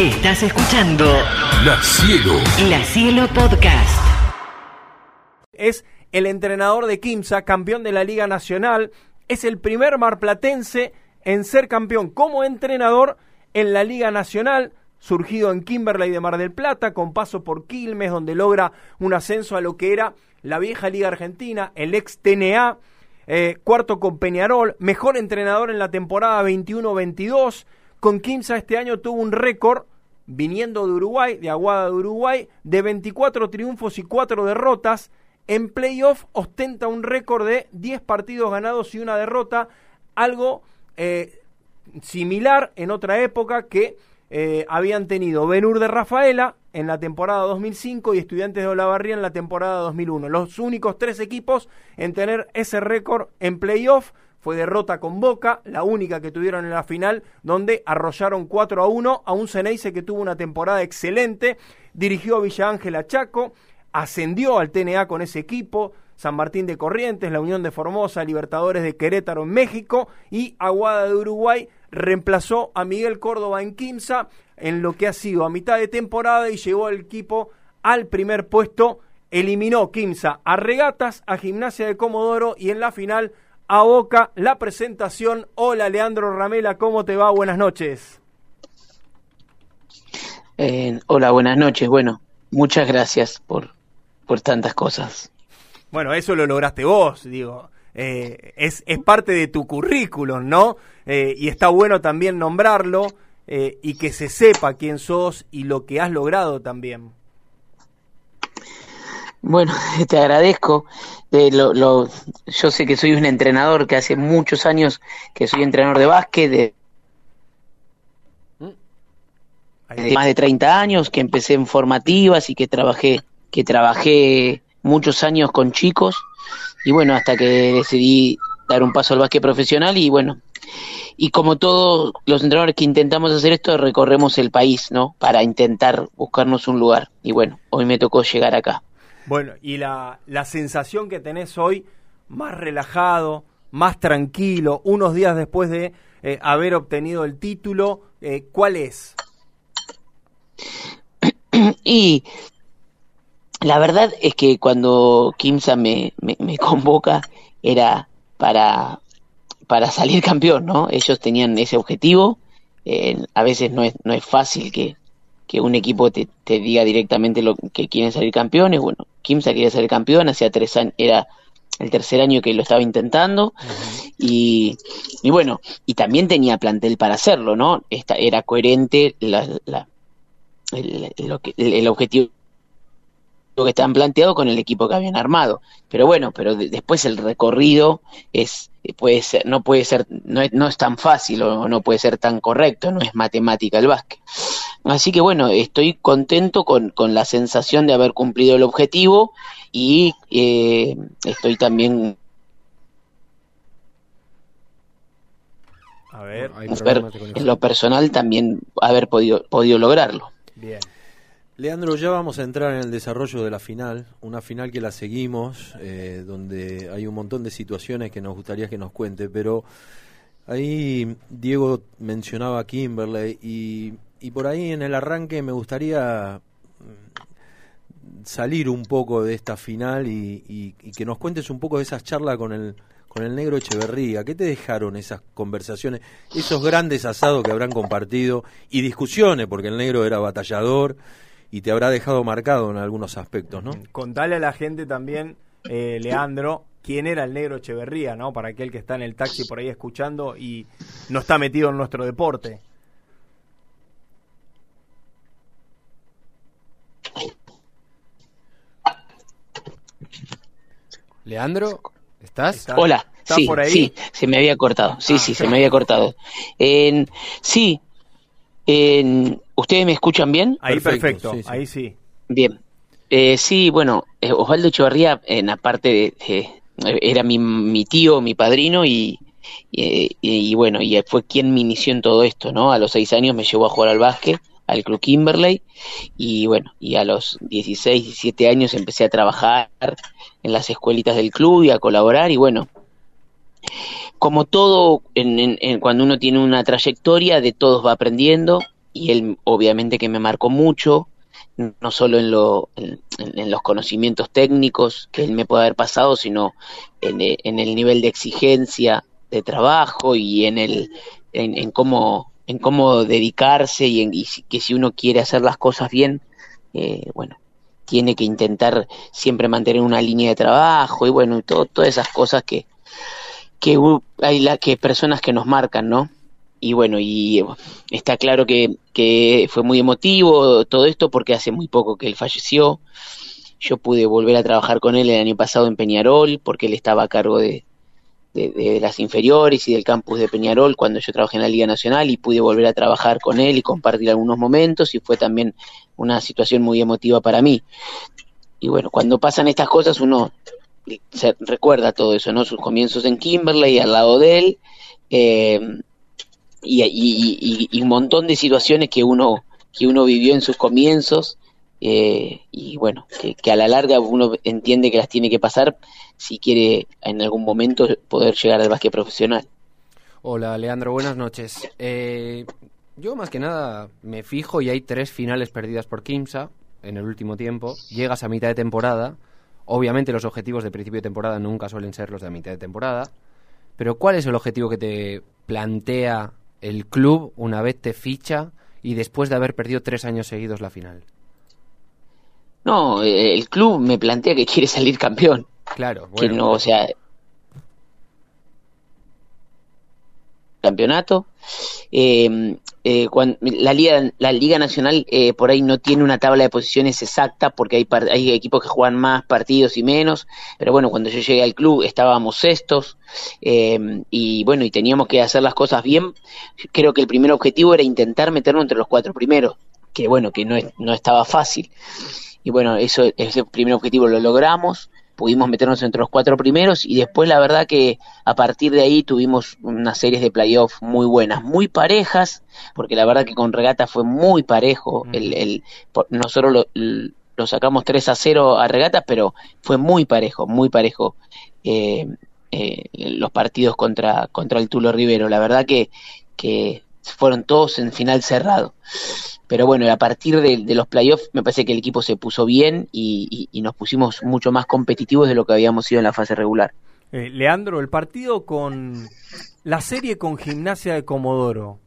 Estás escuchando La Cielo. La Cielo Podcast. Es el entrenador de Quimsa, campeón de la Liga Nacional. Es el primer marplatense en ser campeón como entrenador en la Liga Nacional, surgido en Kimberley de Mar del Plata, con paso por Quilmes, donde logra un ascenso a lo que era la vieja Liga Argentina, el ex TNA, eh, cuarto con Peñarol, mejor entrenador en la temporada 21-22. Con Quimsa este año tuvo un récord, viniendo de Uruguay, de Aguada de Uruguay, de 24 triunfos y 4 derrotas. En playoff ostenta un récord de 10 partidos ganados y una derrota, algo eh, similar en otra época que eh, habían tenido Benur de Rafaela en la temporada 2005 y Estudiantes de Olavarría en la temporada 2001. Los únicos tres equipos en tener ese récord en playoff fue derrota con Boca, la única que tuvieron en la final, donde arrollaron 4 a 1 a un Ceneice que tuvo una temporada excelente, dirigió a Villa Ángela Chaco, ascendió al TNA con ese equipo, San Martín de Corrientes, la Unión de Formosa, Libertadores de Querétaro en México y Aguada de Uruguay reemplazó a Miguel Córdoba en Quimsa en lo que ha sido a mitad de temporada y llevó al equipo al primer puesto. Eliminó Quimsa a Regatas, a Gimnasia de Comodoro y en la final a Boca la presentación. Hola Leandro Ramela, ¿cómo te va? Buenas noches. Eh, hola, buenas noches. Bueno, muchas gracias por, por tantas cosas. Bueno, eso lo lograste vos, digo. Eh, es, es parte de tu currículum, ¿no? Eh, y está bueno también nombrarlo y que se sepa quién sos y lo que has logrado también. Bueno, te agradezco. Eh, lo, lo, yo sé que soy un entrenador que hace muchos años que soy entrenador de básquet, de, de más de 30 años, que empecé en formativas y que trabajé, que trabajé muchos años con chicos y bueno, hasta que decidí dar un paso al básquet profesional y bueno, y como todos los entrenadores que intentamos hacer esto, recorremos el país, ¿no? Para intentar buscarnos un lugar. Y bueno, hoy me tocó llegar acá. Bueno, y la, la sensación que tenés hoy, más relajado, más tranquilo, unos días después de eh, haber obtenido el título, eh, ¿cuál es? y la verdad es que cuando Kimsa me, me, me convoca era para, para salir campeón, ¿no? Ellos tenían ese objetivo. Eh, a veces no es, no es fácil que, que un equipo te, te, diga directamente lo que quieren salir campeones. Bueno, Kimsa quería ser campeón, hacía tres años, era el tercer año que lo estaba intentando. Uh -huh. y, y, bueno, y también tenía plantel para hacerlo, ¿no? Esta, era coherente la, la, el, el, el objetivo que estaban planteado con el equipo que habían armado. Pero bueno, pero de, después el recorrido es puede ser, no puede ser, no es, no es tan fácil o no puede ser tan correcto, no es matemática el básquet. Así que bueno, estoy contento con, con la sensación de haber cumplido el objetivo y eh, estoy también A ver, ver en lo personal también haber podido, podido lograrlo. Bien. Leandro, ya vamos a entrar en el desarrollo de la final, una final que la seguimos, eh, donde hay un montón de situaciones que nos gustaría que nos cuente, pero ahí Diego mencionaba a Kimberley y, y por ahí en el arranque me gustaría mm, salir un poco de esta final y, y, y que nos cuentes un poco de esas charlas con el con el negro Echeverría. ¿Qué te dejaron esas conversaciones, esos grandes asados que habrán compartido y discusiones, porque el negro era batallador y te habrá dejado marcado en algunos aspectos, ¿no? Contale a la gente también, eh, Leandro, quién era el negro Echeverría, ¿no? Para aquel que está en el taxi por ahí escuchando y no está metido en nuestro deporte. Leandro, ¿estás? ¿Estás? Hola, ¿Estás sí, sí, se me había cortado. Sí, ah, sí, se me había cortado. Eh, sí, eh, ¿ustedes me escuchan bien? Ahí perfecto, perfecto. Sí, sí. ahí sí. Bien. Eh, sí, bueno, eh, Osvaldo Echevarría, en aparte de, eh, era mi, mi, tío, mi padrino y, y, y, bueno, y fue quien me inició en todo esto, ¿no? A los seis años me llevó a jugar al básquet, al club Kimberley y bueno, y a los 16, 17 años empecé a trabajar en las escuelitas del club y a colaborar y bueno, como todo, en, en, en, cuando uno tiene una trayectoria, de todos va aprendiendo. Y él obviamente que me marcó mucho, no solo en, lo, en, los conocimientos técnicos que él me puede haber pasado, sino en, en el nivel de exigencia de trabajo y en el en, cómo en cómo dedicarse y, en, que si uno quiere hacer las cosas bien, eh, bueno, tiene que intentar siempre mantener una línea de trabajo y bueno, todo, todas esas cosas que, que hay la, que personas que nos marcan, ¿no? Y bueno, y está claro que, fue muy emotivo todo esto porque hace muy poco que él falleció. Yo pude volver a trabajar con él el año pasado en Peñarol porque él estaba a cargo de, de, las inferiores y del campus de Peñarol cuando yo trabajé en la Liga Nacional y pude volver a trabajar con él y compartir algunos momentos y fue también una situación muy emotiva para mí. Y bueno, cuando pasan estas cosas uno se recuerda todo eso, ¿no? Sus comienzos en Kimberley, al lado de él, eh, y, y, un montón de situaciones que uno, que uno vivió en sus comienzos eh, y bueno, que, a la larga uno entiende que las tiene que pasar si quiere en algún momento poder llegar al básquet profesional. Hola Leandro, buenas noches. Eh, yo más que nada me fijo y hay tres finales perdidas por Kimsa en el último tiempo. Llegas a mitad de temporada. Obviamente los objetivos de principio de temporada nunca suelen ser los de mitad de temporada. Pero ¿cuál es el objetivo que te plantea el club una vez te ficha y después de haber perdido tres años seguidos la final? No, eh, el club me plantea que quiere salir campeón. Claro, bueno. Que no, o sea, campeonato. Eh, eh, la liga la liga nacional eh, por ahí no tiene una tabla de posiciones exacta porque hay hay equipos que juegan más partidos y menos pero bueno cuando yo llegué al club estábamos sextos y bueno y teníamos que hacer las cosas bien. Creo que el primer objetivo era intentar meternos entre los cuatro primeros que bueno que no no estaba fácil. Y bueno, eso, ese primer objetivo lo logramos, pudimos meternos entre los cuatro primeros y después la verdad que a partir de ahí tuvimos unas series de playoff muy buenas, muy parejas, porque la verdad que con Regata fue muy parejo, mm. el, el, nosotros lo, sacamos 3 a 0 a Regata, pero fue muy parejo, muy parejo. Eh, eh, los partidos contra, contra el Tulo Rivero. La verdad que, que fueron todos en final cerrado. Pero bueno, a partir de, los playoffs me parece que el equipo se puso bien y, nos pusimos mucho más competitivos de lo que habíamos sido en la fase regular. Eh, Leandro, el partido con la serie con Gimnasia de Comodoro,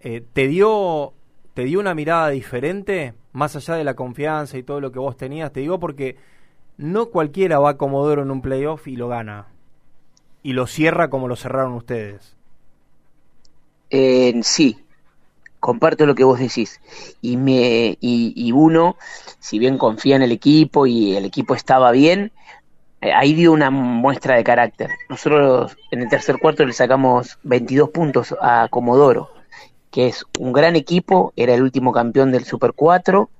eh, ¿te, dio, ¿te dio una mirada diferente? Más allá de la confianza y todo lo que vos tenías, te digo porque no cualquiera va a Comodoro en un playoff y lo gana. Y lo cierra como lo cerraron ustedes. Eh, sí, comparto lo que vos decís. Y, me, y, uno, si bien confía en el equipo y el equipo estaba bien, eh, ahí dio una muestra de carácter. Nosotros en el tercer cuarto le sacamos 22 puntos a Comodoro, que es un gran equipo, era el último campeón del Super 4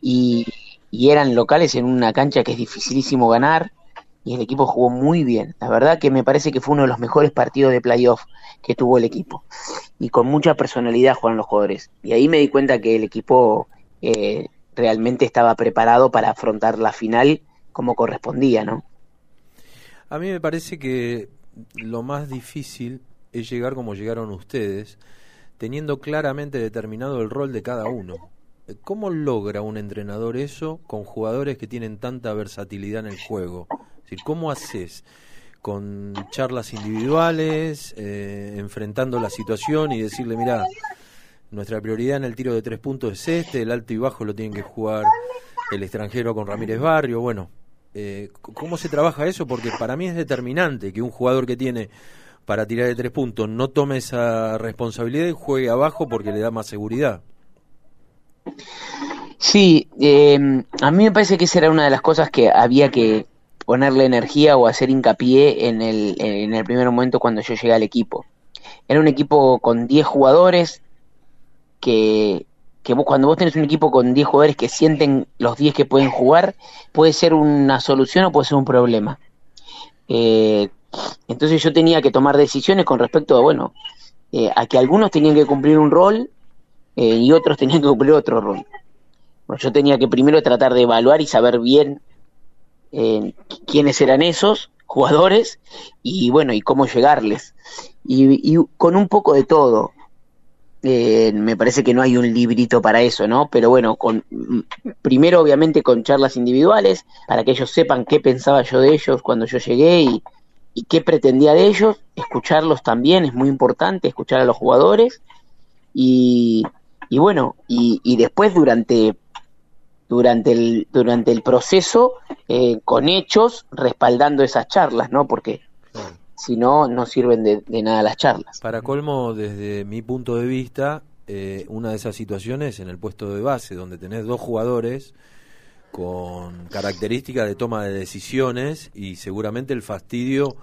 y, y eran locales en una cancha que es dificilísimo ganar y el equipo jugó muy bien. La verdad que me parece que fue uno de los mejores partidos de playoff que tuvo el equipo. Y con mucha personalidad jugaron los jugadores. Y ahí me di cuenta que el equipo eh, realmente estaba preparado para afrontar la final como correspondía, ¿no? A mí me parece que lo más difícil es llegar como llegaron ustedes, teniendo claramente determinado el rol de cada uno. ¿Cómo logra un entrenador eso con jugadores que tienen tanta versatilidad en el juego? ¿Cómo haces? Con charlas individuales, eh, enfrentando la situación y decirle, mira, nuestra prioridad en el tiro de tres puntos es este, el alto y bajo lo tienen que jugar el extranjero con Ramírez Barrio, bueno, eh, ¿cómo se trabaja eso? Porque para mí es determinante que un jugador que tiene para tirar de tres puntos no tome esa responsabilidad y juegue abajo porque le da más seguridad. Sí, eh, a mí me parece que esa era una de las cosas que había que, ponerle energía o hacer hincapié en el, en el primer momento cuando yo llegué al equipo. Era un equipo con 10 jugadores que, que vos, cuando vos tenés un equipo con 10 jugadores que sienten los 10 que pueden jugar, puede ser una solución o puede ser un problema. Eh, entonces yo tenía que tomar decisiones con respecto a, bueno, eh, a que algunos tenían que cumplir un rol eh, y otros tenían que cumplir otro rol. yo tenía que primero tratar de evaluar y saber bien quiénes eran esos jugadores y bueno, y cómo llegarles. Y, con un poco de todo. eh, me parece que no hay un librito para eso, ¿no? Pero bueno, con, primero obviamente con charlas individuales, para que ellos sepan qué pensaba yo de ellos cuando yo llegué y, qué pretendía de ellos, escucharlos también es muy importante, escuchar a los jugadores y, y bueno, y después durante durante el, durante el proceso eh, con hechos respaldando esas charlas, ¿no? Porque Claro. si no, no sirven de, de nada las charlas. Para colmo, desde mi punto de vista, eh, una de esas situaciones en el puesto de base, donde tenés dos jugadores con características de toma de decisiones y seguramente el fastidio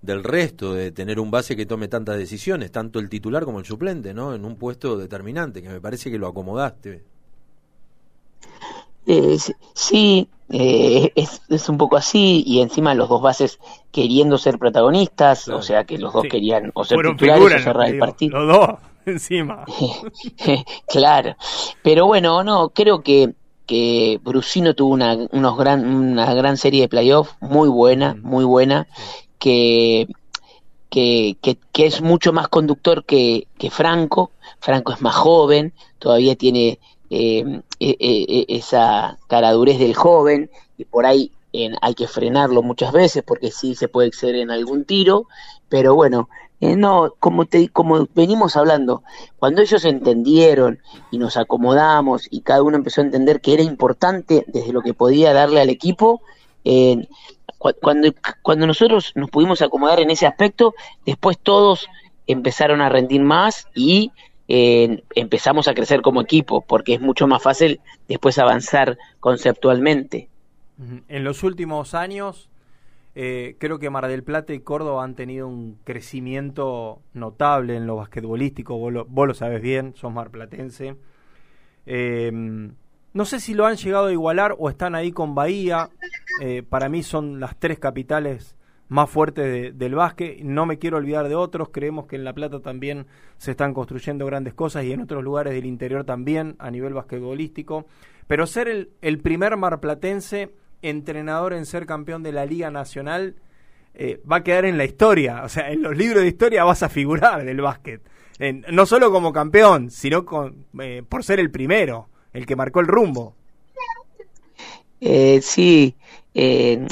del resto de tener un base que tome tantas decisiones, tanto el titular como el suplente, ¿no? En un puesto determinante, que me parece que lo acomodaste. Eh, sí- eh, es, es un poco así, y encima los dos bases queriendo ser protagonistas, Claro. o sea que los dos Sí. querían o ser Fueron titulares figuras o cerrar el partido. Los dos, encima. claro, pero bueno, no, creo que, que Brusino tuvo una, unos gran, una gran serie de playoffs, muy buena, muy buena, que, que, que, que es mucho más conductor que, que Franco. Franco es más joven, todavía tiene eh, e- e- e- esa caradurez del joven y por ahí eh, hay que frenarlo muchas veces porque sí se puede exceder en algún tiro, pero bueno, eh, no, como, te, como venimos hablando, cuando ellos entendieron y nos acomodamos y cada uno empezó a entender que era importante desde lo que podía darle al equipo, eh, cu- cuando, cuando nosotros nos pudimos acomodar en ese aspecto, después todos empezaron a rendir más y empezamos a crecer como equipo, porque es mucho más fácil después avanzar conceptualmente. En los últimos años, eh, creo que Mar del Plata y Córdoba han tenido un crecimiento notable en lo basquetbolístico. Vos lo, vos sabes bien, sos marplatense. Eh, no sé si lo han llegado a igualar o están ahí con Bahía. Eh, para mí son las tres capitales más fuertes de- del básquet. No me quiero olvidar de otros. Creemos que en La Plata también se están construyendo grandes cosas y en otros lugares del interior también a nivel basquetbolístico. Pero ser el, el primer marplatense entrenador en ser campeón de la Liga Nacional eh, va a quedar en la historia. O sea, en los libros de historia vas a figurar del básquet. No solo como campeón, sino con, eh, por ser el primero, el que marcó el rumbo. Eh, sí, eh,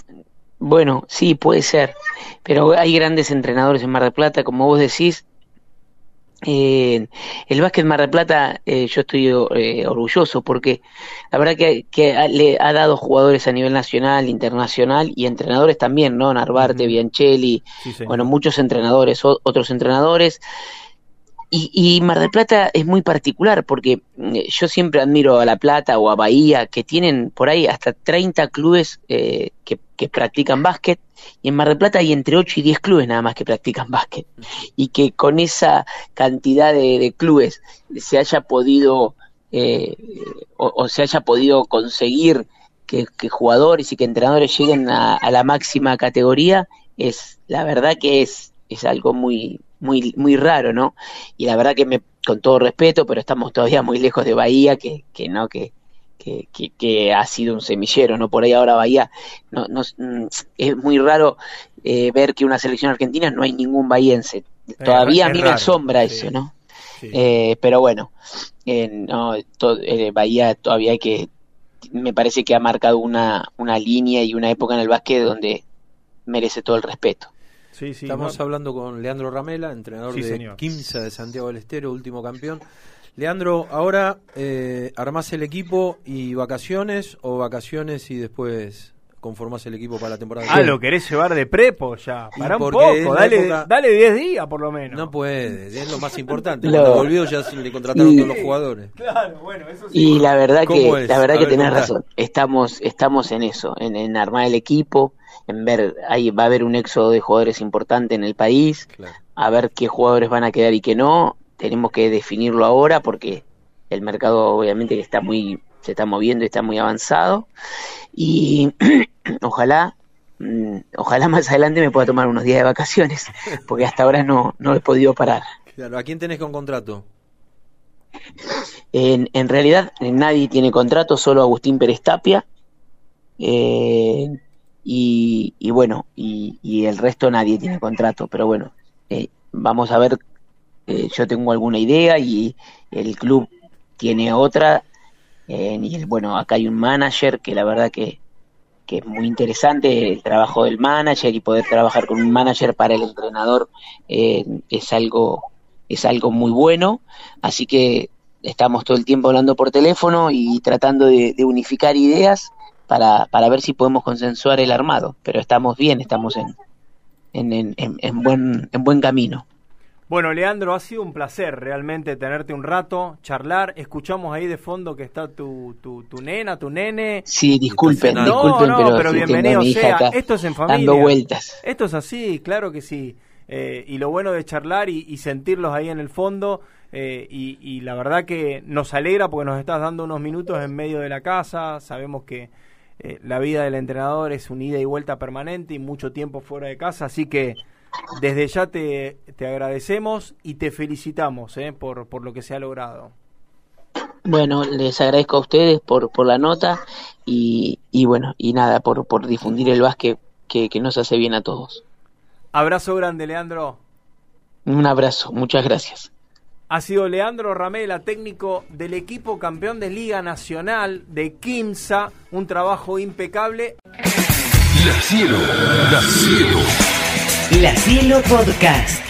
bueno, sí, puede ser, pero hay grandes entrenadores en Mar del Plata, como vos decís. Eh, el básquet Mar del Plata, eh, yo estoy eh, orgulloso porque la verdad que, que ha- le ha dado jugadores a nivel nacional, internacional y entrenadores también, ¿no? Narvarte. Bianchelli, Sí, bueno, muchos entrenadores, o- otros entrenadores. Y, y Mar del Plata es muy particular porque eh, yo siempre admiro a La Plata o a Bahía, que tienen por ahí hasta 30 clubes eh, que, practican básquet, y en Mar del Plata hay entre 8 y 10 clubes nada más que practican básquet. Y que con esa cantidad de, clubes se haya podido, eh, o, se haya podido conseguir que, que jugadores y que entrenadores lleguen a, a la máxima categoría, es la verdad que es, es algo muy, muy, muy raro, ¿no? Y la verdad que me, con todo respeto, pero estamos todavía muy lejos de Bahía, que, que no, que, que, que, que ha sido un semillero, ¿no? Por ahí ahora Bahía, no, no, mm, es muy raro eh, ver que una selección argentina no hay ningún bahiense. Todavía es a mí me asombra sí. eso, ¿no? Sí. Eh, pero bueno, eh, no, to- eh, Bahía todavía hay que, me parece que ha marcado una, una línea y una época en el básquet donde merece todo el respeto. Sí, sí, Estamos no- hablando con Leandro Ramela, entrenador Sí, de señor. Quimsa de Santiago del Estero, último campeón. Leandro, ahora eh, armás el equipo y vacaciones o vacaciones y después conformás el equipo para la temporada. Ah, lo querés llevar de prepo ya. Para un poco, dale, época- dale 10 días por lo menos. No puede, es lo más importante. No. Cuando volvió ya se le contrataron Y- todos los jugadores. Claro, bueno, eso sí. Y la verdad ¿Cómo que es? la verdad A que ver, tenés razón. Estamos estamos en eso, en, en armar el equipo, en ver ahí va a haber un éxodo de jugadores importante en el país, Claro. a ver qué jugadores van a quedar y qué no. Tenemos que definirlo ahora porque el mercado obviamente que está muy se está moviendo y está muy avanzado y ojalá mm, ojalá más adelante me pueda tomar unos días de vacaciones porque hasta ahora no no he podido parar. Claro, ¿A quién tenés con contrato? En, en realidad nadie tiene contrato, solo Agustín Pérez Tapia. Eh, y, y bueno, y, el resto nadie tiene contrato. Pero bueno, eh, vamos a ver eh, yo tengo alguna idea y el club tiene otra. Eh, y bueno, acá hay un manager que la verdad que, que es muy interesante el trabajo del manager y poder trabajar con un manager para el entrenador eh, es algo es algo muy bueno así que estamos todo el tiempo hablando por teléfono y tratando de unificar ideas para, para ver si podemos consensuar el armado pero estamos bien estamos en en, en, en, en buen en buen camino Bueno, Leandro, ha sido un placer realmente tenerte un rato, charlar. Escuchamos ahí de fondo que está tu, tu, tu nena, tu nene. sí disculpen No, disculpen no, pero, pero bienvenido sea. acá Esto es en familia. dando vueltas Esto es así, claro que sí. Eh, y lo bueno de charlar y, y sentirlos ahí en el fondo. eh, y, y la verdad que nos alegra porque nos estás dando unos minutos en medio de la casa. Sabemos que eh, la vida del entrenador es un ida y vuelta permanente y mucho tiempo fuera de casa. Así que desde ya te, te agradecemos y te felicitamos eh, por, por lo que se ha logrado. Bueno, les agradezco a ustedes por, por la nota y, y bueno, y nada, por, por difundir el básquet que, que nos hace bien a todos. Abrazo grande, Leandro. Un abrazo, muchas gracias. Ha sido Leandro Ramela, técnico del equipo campeón de Liga Nacional de Quimsa. Un trabajo impecable. La Cielo, La Cielo. La Cielo Podcast.